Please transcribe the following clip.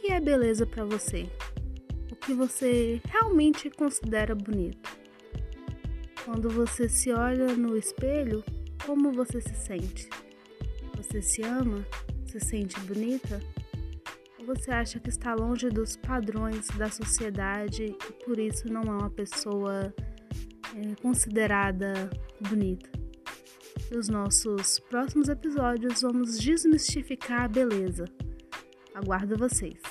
que é beleza para você? O que você realmente considera bonito? Quando você se olha no espelho, como você se sente? Você se ama? Se sente bonita? Ou você acha que está longe dos padrões da sociedade e por isso não é uma pessoa é, considerada bonita? Nos nossos próximos episódios, vamos desmistificar a beleza. Aguardo vocês!